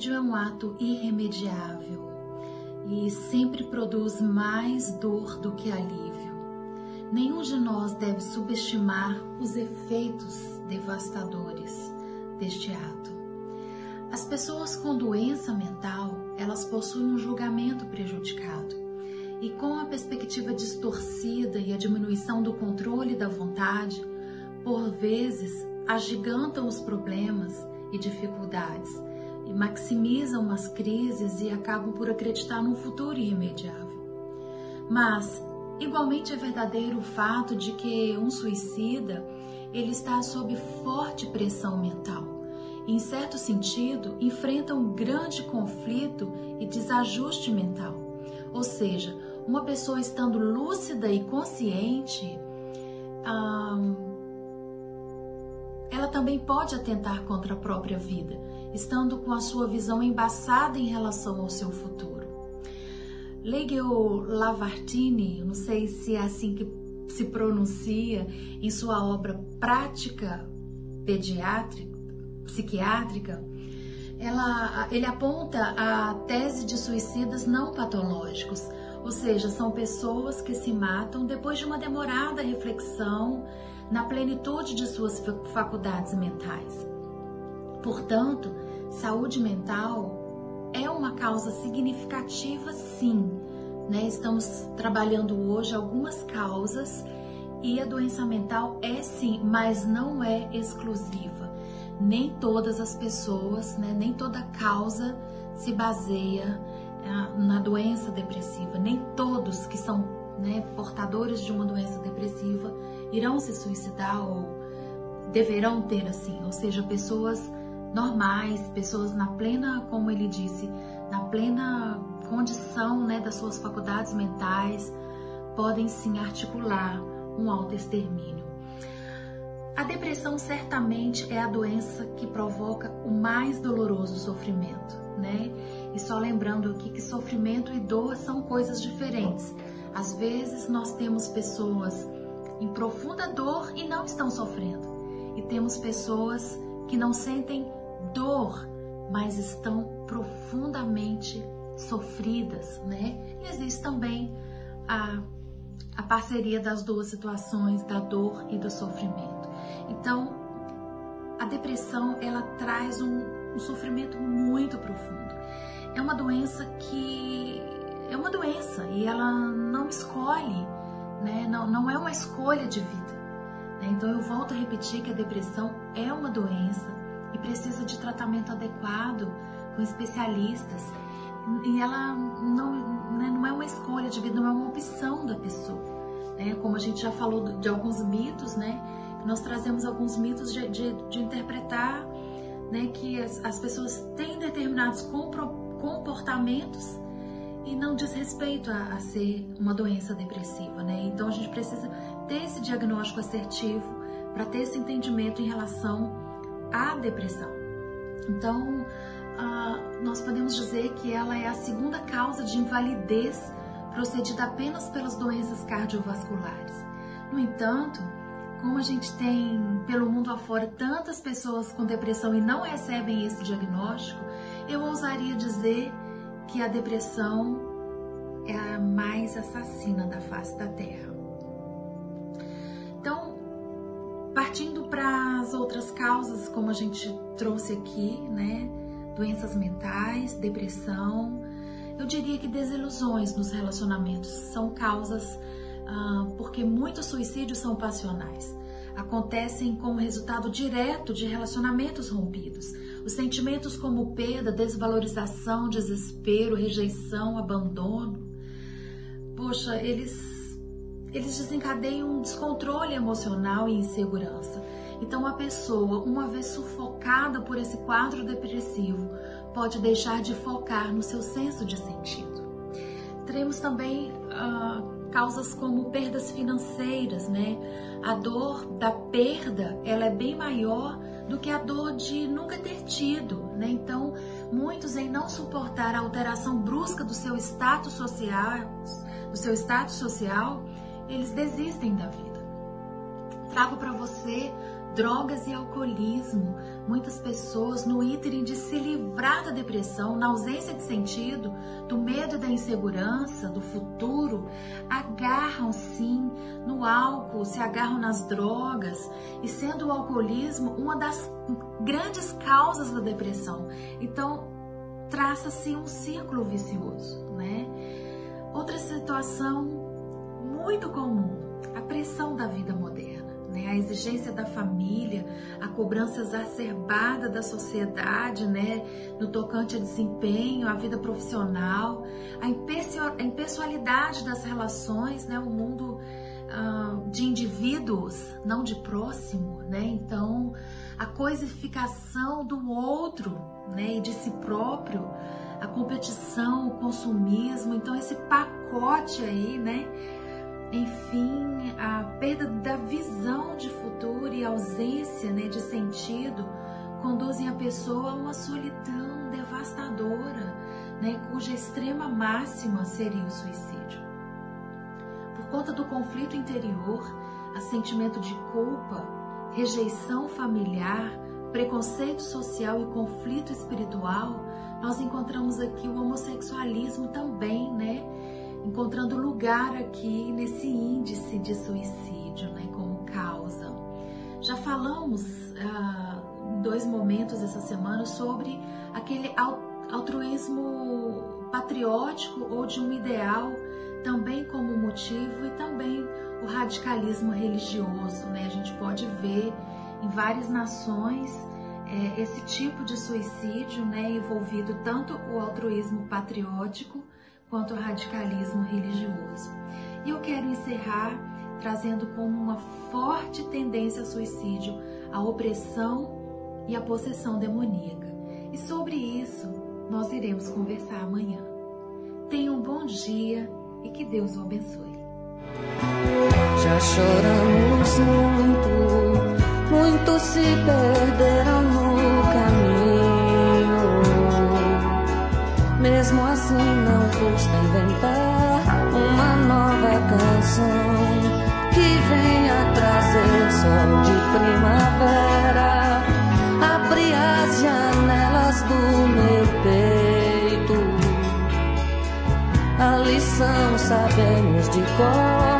suicídio é um ato irremediável e sempre produz mais dor do que alívio. Nenhum de nós deve subestimar os efeitos devastadores deste ato. As pessoas com doença mental, elas possuem um julgamento prejudicado. E com a perspectiva distorcida e a diminuição do controle da vontade, por vezes agigantam os problemas e dificuldades e maximizam as crises e acabam por acreditar num futuro irremediável. Mas igualmente é verdadeiro o fato de que um suicida ele está sob forte pressão mental. Em certo sentido, enfrenta um grande conflito e desajuste mental. Ou seja, uma pessoa estando lúcida e consciente, ela também pode atentar contra a própria vida, estando com a sua visão embaçada em relação ao seu futuro. Legel Lavartine, não sei se é assim que se pronuncia, em sua obra Prática Pediátrica, Psiquiátrica, ela, ele aponta a tese de suicidas não patológicos, ou seja, são pessoas que se matam depois de uma demorada reflexão na plenitude de suas faculdades mentais. Portanto, saúde mental é uma causa significativa, sim. Né? Estamos trabalhando hoje algumas causas e a doença mental é sim, mas não é exclusiva. Nem todas as pessoas, né? nem toda causa se baseia ah, na doença depressiva. Nem todos que são né, portadores de uma doença depressiva irão se suicidar ou deverão ter assim, ou seja, pessoas normais, pessoas na plena, como ele disse, na plena condição né, das suas faculdades mentais, podem sim articular um autoextermínio. A depressão certamente é a doença que provoca o mais doloroso sofrimento, né? E só lembrando aqui que sofrimento e dor são coisas diferentes. Às vezes nós temos pessoas em profunda dor e não estão sofrendo. E temos pessoas que não sentem dor, mas estão profundamente sofridas, né? E existe também a, a parceria das duas situações, da dor e do sofrimento. Então, a depressão, ela traz um, um sofrimento muito profundo. É uma doença que é uma doença e ela não escolhe, né? não, não é uma escolha de vida. Né? Então eu volto a repetir que a depressão é uma doença e precisa de tratamento adequado com especialistas. E ela não, né, não é uma escolha de vida, não é uma opção da pessoa. Né? Como a gente já falou de alguns mitos, né? Nós trazemos alguns mitos de, de, de interpretar né, que as, as pessoas têm determinados comportamentos diz respeito a, a, ser uma doença depressiva, né? Então a gente precisa ter esse diagnóstico assertivo para ter esse entendimento em relação à depressão. Então uh, nós podemos dizer que ela é a segunda causa de invalidez procedida apenas pelas doenças cardiovasculares. No entanto, como a gente tem pelo mundo afora tantas pessoas com depressão e não recebem esse diagnóstico, eu ousaria dizer que a depressão é a mais assassina da face da Terra. Então, partindo para as outras causas, como a gente trouxe aqui, né? Doenças mentais, depressão, eu diria que desilusões nos relacionamentos são causas ah, porque muitos suicídios são passionais acontecem como resultado direto de relacionamentos rompidos. Os sentimentos como perda, desvalorização, desespero, rejeição, abandono, poxa, eles eles desencadeiam um descontrole emocional e insegurança. Então a pessoa, uma vez sufocada por esse quadro depressivo, pode deixar de focar no seu senso de sentido. Teremos também uh, causas como perdas financeiras, né? A dor da perda, ela é bem maior do que a dor de nunca ter tido, né? Então, muitos em não suportar a alteração brusca do seu status social, do seu status social, eles desistem da vida. Trago para você drogas e alcoolismo. Muitas pessoas no ínterim de se livrar da depressão, na ausência de sentido, do medo da insegurança, do futuro, agarram sim no álcool, se agarram nas drogas, e sendo o alcoolismo uma das grandes causas da depressão. Então, traça-se um círculo vicioso, né? Outra situação muito comum, a pressão da vida moderna né? a exigência da família, a cobrança exacerbada da sociedade, né? no tocante a desempenho, a vida profissional, a impessoalidade das relações, né? o mundo uh, de indivíduos, não de próximo, né? então a coisificação do outro né? e de si próprio, a competição, o consumismo, então esse pacote aí, né? Enfim, a perda da visão de futuro e ausência né, de sentido conduzem a pessoa a uma solidão devastadora, né, cuja extrema máxima seria o suicídio. Por conta do conflito interior, a sentimento de culpa, rejeição familiar, preconceito social e conflito espiritual, nós encontramos aqui o homossexualismo também, né? encontrando lugar aqui nesse índice de suicídio, né, como causa. Já falamos ah, em dois momentos essa semana sobre aquele altruísmo patriótico ou de um ideal também como motivo e também o radicalismo religioso, né? A gente pode ver em várias nações é, esse tipo de suicídio, né, envolvido tanto o altruísmo patriótico quanto ao radicalismo religioso. E eu quero encerrar trazendo como uma forte tendência ao suicídio a opressão e a possessão demoníaca. E sobre isso nós iremos conversar amanhã. Tenha um bom dia e que Deus o abençoe. Já choramos muito, muitos se perderam no caminho. Mesmo assim, não custa inventar uma nova canção que venha trazer sol de primavera. Abrir as janelas do meu peito. A lição sabemos de cor,